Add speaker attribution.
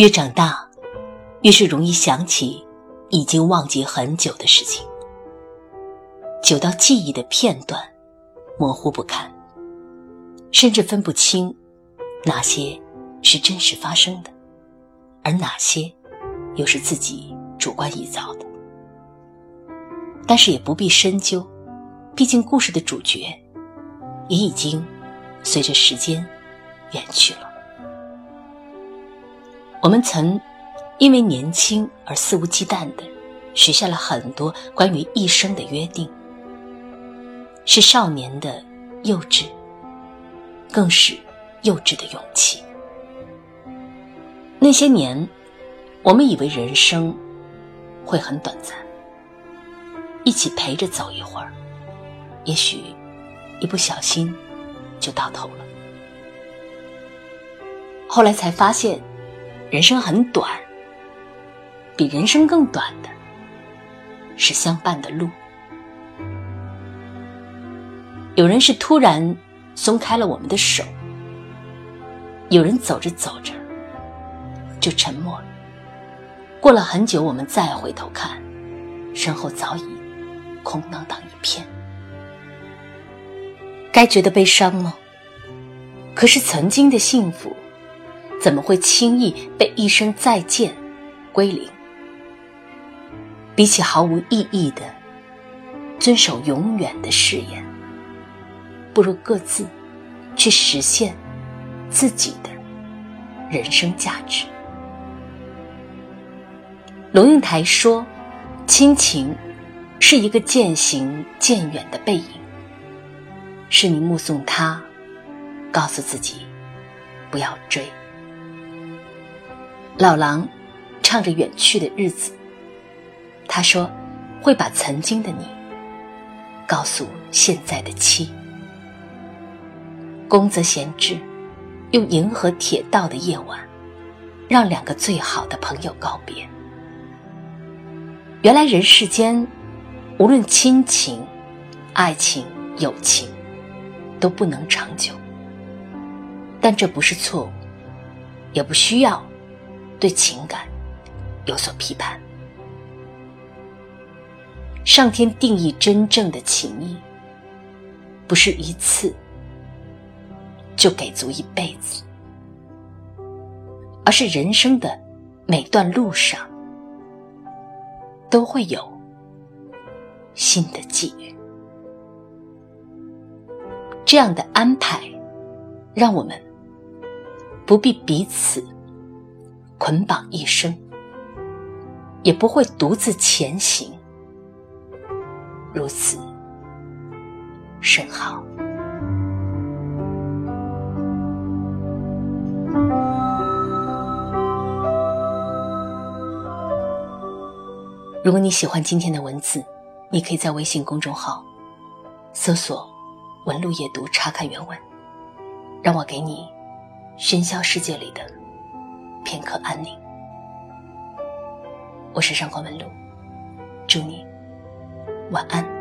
Speaker 1: 越长大，越是容易想起已经忘记很久的事情，久到记忆的片段模糊不堪，甚至分不清哪些是真实发生的，而哪些又是自己主观臆造的。但是也不必深究，毕竟故事的主角也已经随着时间远去了。我们曾因为年轻而肆无忌惮的许下了很多关于一生的约定，是少年的幼稚，更是幼稚的勇气。那些年，我们以为人生会很短暂，一起陪着走一会儿，也许一不小心就到头了。后来才发现。人生很短，比人生更短的是相伴的路。有人是突然松开了我们的手，有人走着走着就沉默了。过了很久，我们再回头看，身后早已空荡荡一片。该觉得悲伤吗？可是曾经的幸福。怎么会轻易被一声再见归零？比起毫无意义的遵守永远的誓言，不如各自去实现自己的人生价值。龙应台说：“亲情是一个渐行渐远的背影，是你目送他，告诉自己不要追。”老狼唱着远去的日子，他说：“会把曾经的你告诉现在的妻。”宫泽贤治用银河铁道的夜晚，让两个最好的朋友告别。原来人世间，无论亲情、爱情、友情，都不能长久。但这不是错误，也不需要。对情感有所批判，上天定义真正的情谊，不是一次就给足一辈子，而是人生的每段路上都会有新的际遇。这样的安排，让我们不必彼此。捆绑一生，也不会独自前行，如此甚好。如果你喜欢今天的文字，你可以在微信公众号搜索“文路夜读”查看原文，让我给你喧嚣世界里的。片刻安宁。我是上官文露，祝你晚安。